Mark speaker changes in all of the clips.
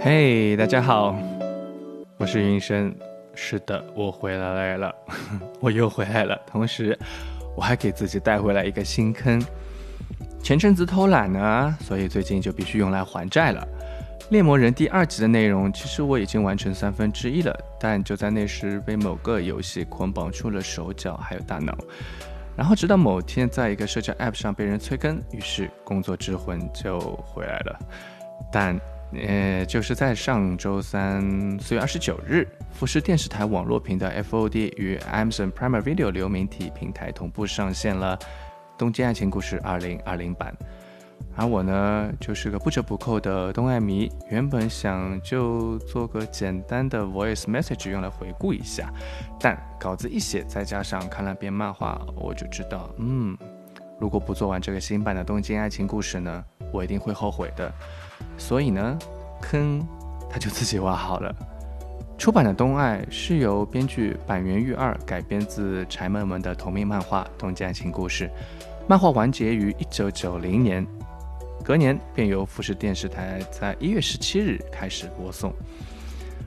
Speaker 1: 嘿，大家好，我是云生。是的，我回来了，我又回来了。同时，我还给自己带回来一个新坑。前阵子偷懒呢，所以最近就必须用来还债了。猎魔人第二集的内容，其实我已经完成三分之一了，但就在那时被某个游戏捆绑住了手脚还有大脑。然后直到某天，在一个社交 App 上被人催更，于是工作之魂就回来了。但呃，就是在上周三四月二十九日，富士电视台网络频道 FOD 与 Amazon Prime Video 流媒体平台同步上线了《东京爱情故事》二零二零版。而我呢，就是个不折不扣的东爱迷，原本想就做个简单的 Voice Message 用来回顾一下，但稿子一写，再加上看了遍漫画，我就知道，嗯，如果不做完这个新版的《东京爱情故事》呢，我一定会后悔的。所以呢，坑他就自己挖好了。出版的《东爱》是由编剧板垣裕二改编自柴门文的同名漫画《东京爱情故事》，漫画完结于一九九零年，隔年便由富士电视台在一月十七日开始播送。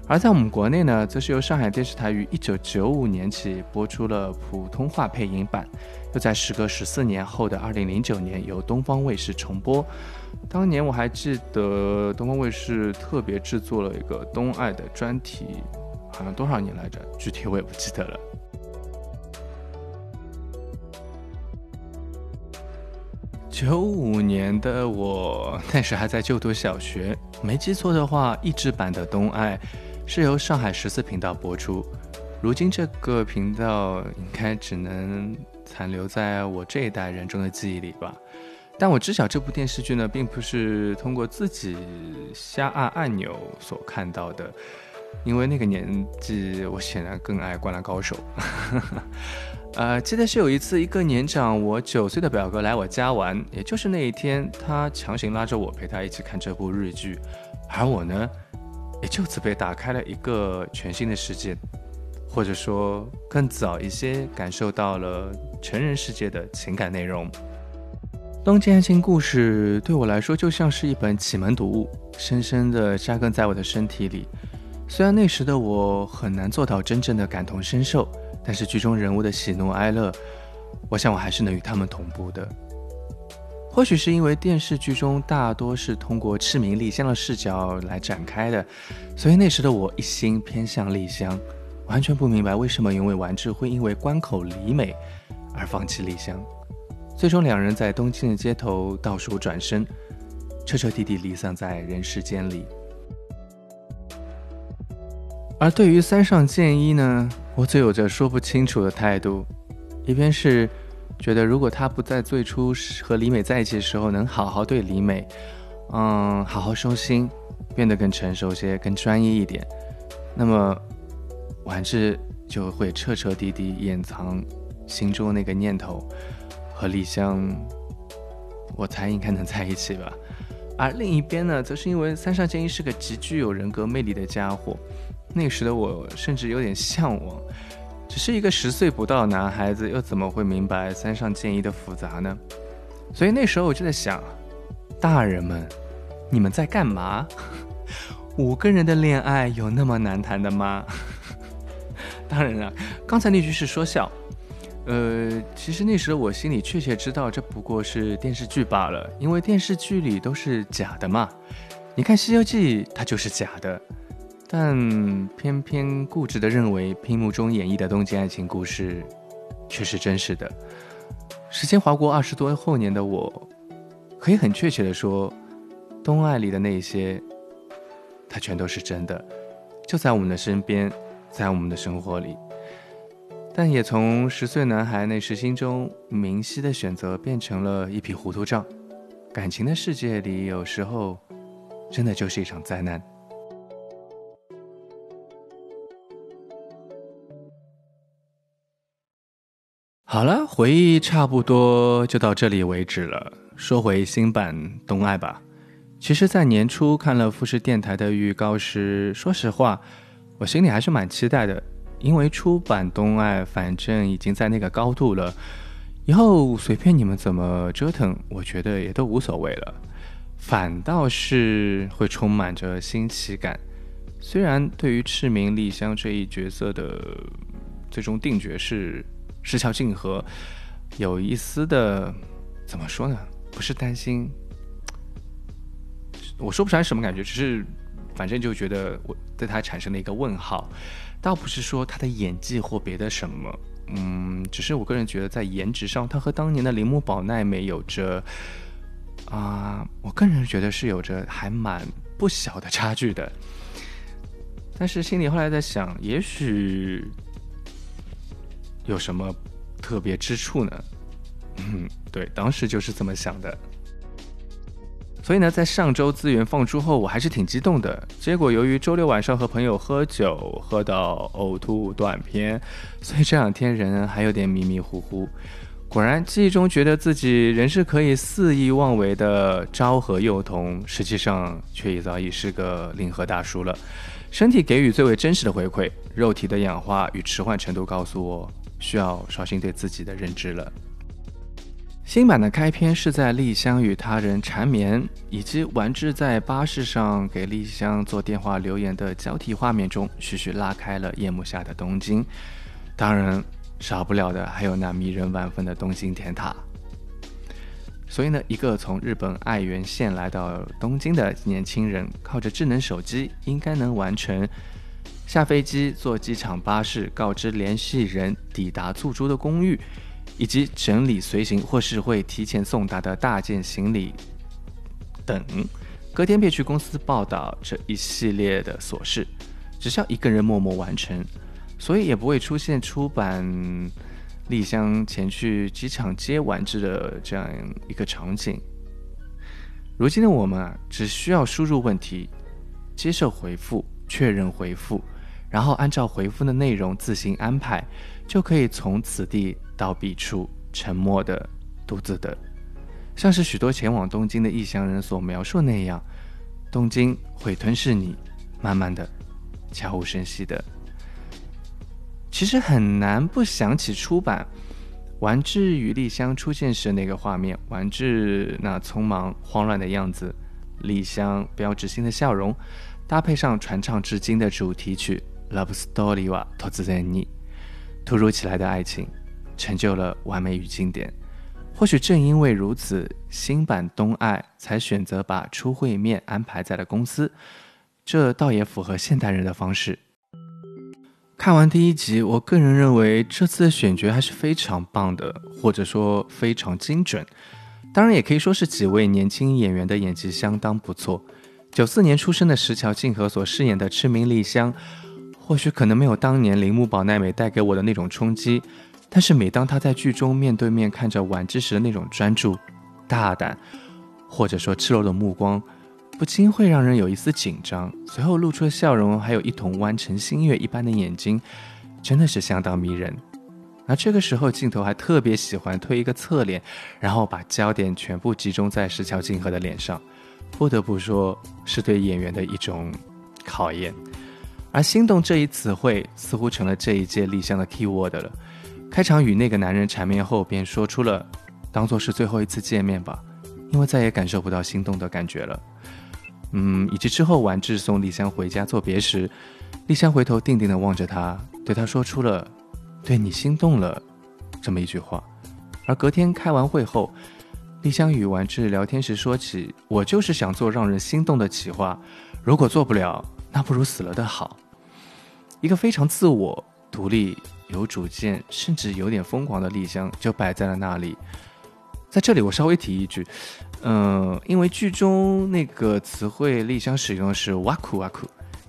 Speaker 1: 而在我们国内呢，则是由上海电视台于一九九五年起播出了普通话配音版，又在时隔十四年后的二零零九年由东方卫视重播。当年我还记得东方卫视特别制作了一个东爱的专题，好像多少年来着，具体我也不记得了。九五年的我那时还在就读小学，没记错的话，译制版的东爱。是由上海十四频道播出，如今这个频道应该只能残留在我这一代人中的记忆里吧。但我知晓这部电视剧呢，并不是通过自己瞎按按钮所看到的，因为那个年纪我显然更爱《灌篮高手》。呃，记得是有一次，一个年长我九岁的表哥来我家玩，也就是那一天，他强行拉着我陪他一起看这部日剧，而我呢。也就此被打开了一个全新的世界，或者说更早一些感受到了成人世界的情感内容。《东京爱情故事》对我来说就像是一本启蒙读物，深深地扎根在我的身体里。虽然那时的我很难做到真正的感同身受，但是剧中人物的喜怒哀乐，我想我还是能与他们同步的。或许是因为电视剧中大多是通过赤名丽香的视角来展开的，所以那时的我一心偏向丽香，完全不明白为什么永尾完治会因为关口里美而放弃丽香。最终两人在东京的街头倒数转身，彻彻底底离散在人世间里。而对于三上健一呢，我则有着说不清楚的态度，一边是。觉得如果他不在最初和李美在一起的时候能好好对李美，嗯，好好收心，变得更成熟些、更专一一点，那么完治就会彻彻底底掩藏心中那个念头，和丽香，我猜应该能在一起吧。而另一边呢，则是因为三上健一是个极具有人格魅力的家伙，那时的我甚至有点向往。只是一个十岁不到的男孩子，又怎么会明白三上健一的复杂呢？所以那时候我就在想，大人们，你们在干嘛？五个人的恋爱有那么难谈的吗？当然了，刚才那句是说笑。呃，其实那时我心里确切知道，这不过是电视剧罢了，因为电视剧里都是假的嘛。你看《西游记》，它就是假的。但偏偏固执地认为，屏幕中演绎的东京爱情故事却是真实的。时间划过二十多后年的我，可以很确切地说，东爱里的那些，它全都是真的，就在我们的身边，在我们的生活里。但也从十岁男孩那时心中明晰的选择，变成了一匹糊涂账。感情的世界里，有时候真的就是一场灾难。好了，回忆差不多就到这里为止了。说回新版《东爱》吧。其实，在年初看了富士电台的预告时，说实话，我心里还是蛮期待的，因为出版《东爱》反正已经在那个高度了，以后随便你们怎么折腾，我觉得也都无所谓了，反倒是会充满着新奇感。虽然对于赤名丽香这一角色的最终定角是石桥静和，有一丝的怎么说呢？不是担心，我说不出来什么感觉，只是反正就觉得我对他产生了一个问号。倒不是说他的演技或别的什么。嗯，只是我个人觉得，在颜值上，他和当年的铃木保奈美有着啊，我个人觉得是有着还蛮不小的差距的。但是心里后来在想，也许有什么特别之处呢？嗯，对，当时就是这么想的。所以呢，在上周资源放出后，我还是挺激动的。结果由于周六晚上和朋友喝酒，喝到呕吐断片，所以这两天人还有点迷迷糊糊。果然，记忆中觉得自己仍是可以肆意妄为的昭和幼童，实际上却已早已是个令和大叔了。身体给予最为真实的回馈，肉体的氧化与迟缓程度告诉我，需要刷新对自己的认知了。新版的开篇是在丽香与他人缠绵，以及丸治在巴士上给丽香做电话留言的交替画面中，徐徐拉开了夜幕下的东京。当然，少不了的还有那迷人万分的东京铁塔。所以呢，一个从日本爱媛县来到东京的年轻人，靠着智能手机，应该能完成下飞机、坐机场巴士、告知联系人抵达租住的公寓。以及整理随行或是会提前送达的大件行李等，隔天便去公司报道这一系列的琐事，只需要一个人默默完成，所以也不会出现出版丽香前去机场接完治的这样一个场景。如今的我们啊，只需要输入问题，接受回复，确认回复，然后按照回复的内容自行安排，就可以从此地。到彼处，沉默的独自的，像是许多前往东京的异乡人所描述那样，东京会吞噬你，慢慢的，悄无声息的。其实很难不想起出版丸治与丽香出现时那个画面，丸治那匆忙慌乱的样子，丽香标志性的笑容，搭配上传唱至今的主题曲《Love Story》哇，突然你突如其来的爱情。成就了完美与经典。或许正因为如此，新版东爱才选择把初会面安排在了公司，这倒也符合现代人的方式。看完第一集，我个人认为这次的选角还是非常棒的，或者说非常精准。当然，也可以说是几位年轻演员的演技相当不错。九四年出生的石桥静河所饰演的赤名丽香，或许可能没有当年铃木保奈美带给我的那种冲击。但是每当他在剧中面对面看着婉之时的那种专注、大胆，或者说赤裸的目光，不禁会让人有一丝紧张。随后露出的笑容，还有一同弯成新月一般的眼睛，真的是相当迷人。而这个时候，镜头还特别喜欢推一个侧脸，然后把焦点全部集中在石桥静河的脸上，不得不说是对演员的一种考验。而心动这一词汇，似乎成了这一届立项的 key word 了。开场与那个男人缠绵后，便说出了“当做是最后一次见面吧，因为再也感受不到心动的感觉了。”嗯，以及之后完治送丽香回家作别时，丽香回头定定地望着他，对他说出了“对你心动了”这么一句话。而隔天开完会后，丽香与完治聊天时说起：“我就是想做让人心动的企划，如果做不了，那不如死了的好。”一个非常自我独立。有主见，甚至有点疯狂的丽香就摆在了那里。在这里，我稍微提一句，嗯，因为剧中那个词汇丽香使用的是哇酷哇酷，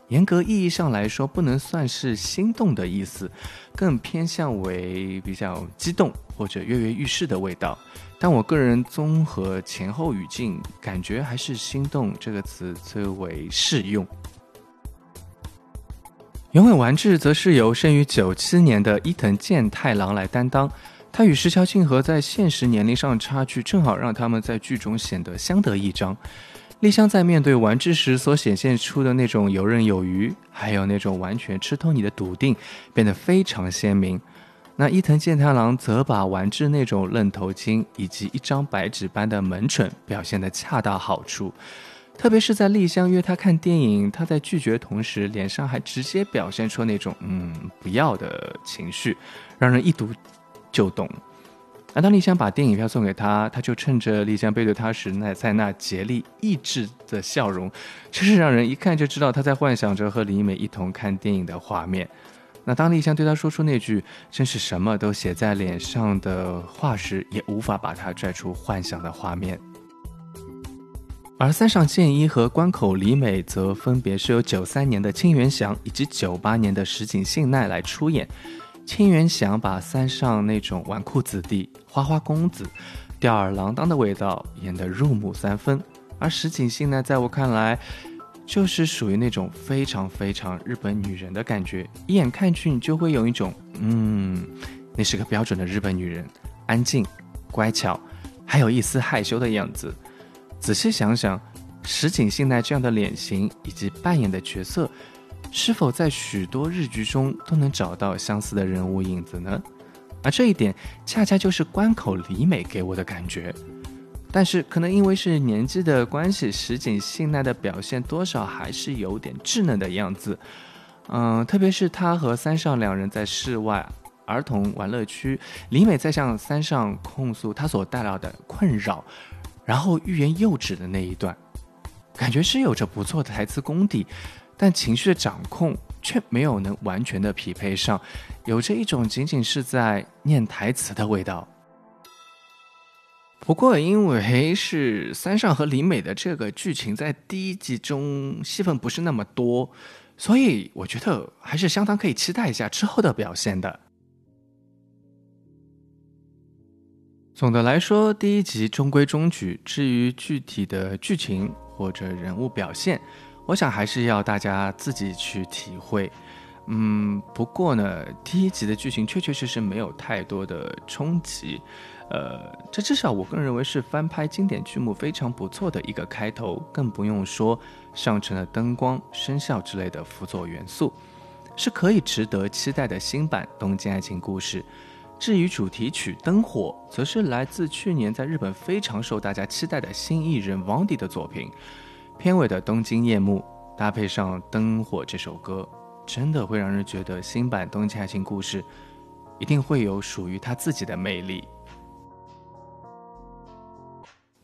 Speaker 1: 严格意义上来说，不能算是心动的意思，更偏向为比较激动或者跃跃欲试的味道。但我个人综合前后语境，感觉还是心动这个词最为适用。原尾完治则是由生于九七年的伊藤健太郎来担当，他与石桥庆和在现实年龄上差距正好让他们在剧中显得相得益彰。丽香在面对完治时所显现出的那种游刃有余，还有那种完全吃透你的笃定，变得非常鲜明。那伊藤健太郎则把丸治那种愣头青以及一张白纸般的萌蠢表现得恰到好处。特别是在丽香约他看电影，他在拒绝同时，脸上还直接表现出那种“嗯，不要”的情绪，让人一读就懂。而当丽香把电影票送给他，他就趁着丽香背对他时，那在那竭力抑制的笑容，真是让人一看就知道他在幻想着和李美一同看电影的画面。那当丽香对他说出那句“真是什么都写在脸上”的话时，也无法把他拽出幻想的画面。而三上健一和关口里美则分别是由九三年的清源祥以及九八年的石井信奈来出演。清源祥把三上那种纨绔子弟、花花公子、吊儿郎当的味道演得入木三分，而石井信奈在我看来，就是属于那种非常非常日本女人的感觉，一眼看去你就会有一种，嗯，那是个标准的日本女人，安静、乖巧，还有一丝害羞的样子。仔细想想，石井信奈这样的脸型以及扮演的角色，是否在许多日剧中都能找到相似的人物影子呢？而这一点，恰恰就是关口里美给我的感觉。但是，可能因为是年纪的关系，石井信奈的表现多少还是有点稚嫩的样子。嗯，特别是他和三上两人在室外儿童玩乐区，里美在向三上控诉他所带来的困扰。然后欲言又止的那一段，感觉是有着不错的台词功底，但情绪的掌控却没有能完全的匹配上，有着一种仅仅是在念台词的味道。不过因为是三上和李美的这个剧情在第一集中戏份不是那么多，所以我觉得还是相当可以期待一下之后的表现的。总的来说，第一集中规中矩。至于具体的剧情或者人物表现，我想还是要大家自己去体会。嗯，不过呢，第一集的剧情确确实实没有太多的冲击。呃，这至少我个人认为是翻拍经典剧目非常不错的一个开头，更不用说上乘了灯光、声效之类的辅佐元素，是可以值得期待的新版《东京爱情故事》。至于主题曲《灯火》，则是来自去年在日本非常受大家期待的新艺人 w a n d y 的作品。片尾的东京夜幕搭配上《灯火》这首歌，真的会让人觉得新版《东京爱情故事》一定会有属于它自己的魅力。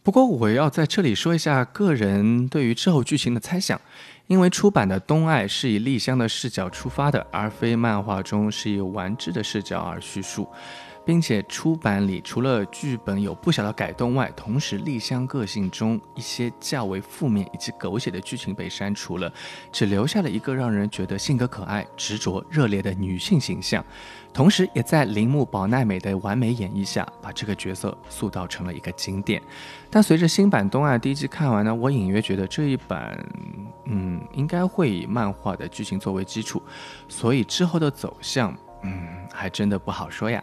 Speaker 1: 不过，我要在这里说一下个人对于之后剧情的猜想。因为出版的《东爱》是以丽香的视角出发的，而非漫画中是以丸治的视角而叙述，并且出版里除了剧本有不小的改动外，同时丽香个性中一些较为负面以及狗血的剧情被删除了，只留下了一个让人觉得性格可爱、执着、热烈的女性形象。同时，也在铃木保奈美的完美演绎下，把这个角色塑造成了一个经典。但随着新版《东爱》第一季看完呢，我隐约觉得这一版，嗯，应该会以漫画的剧情作为基础，所以之后的走向，嗯，还真的不好说呀。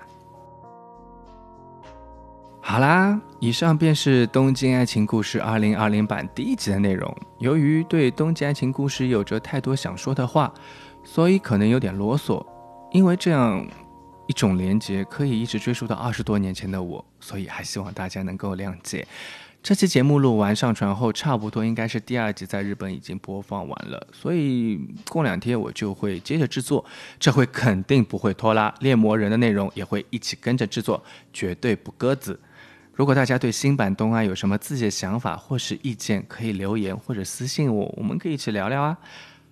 Speaker 1: 好啦，以上便是《东京爱情故事》二零二零版第一集的内容。由于对《东京爱情故事》有着太多想说的话，所以可能有点啰嗦。因为这样一种连接可以一直追溯到二十多年前的我，所以还希望大家能够谅解。这期节目录完上传后，差不多应该是第二集在日本已经播放完了，所以过两天我就会接着制作，这回肯定不会拖拉。猎魔人的内容也会一起跟着制作，绝对不鸽子。如果大家对新版东安有什么自己的想法或是意见，可以留言或者私信我，我们可以一起聊聊啊。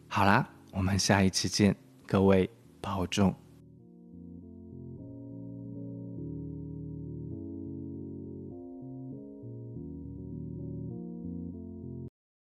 Speaker 1: 好啦，我们下一期见，各位。保重。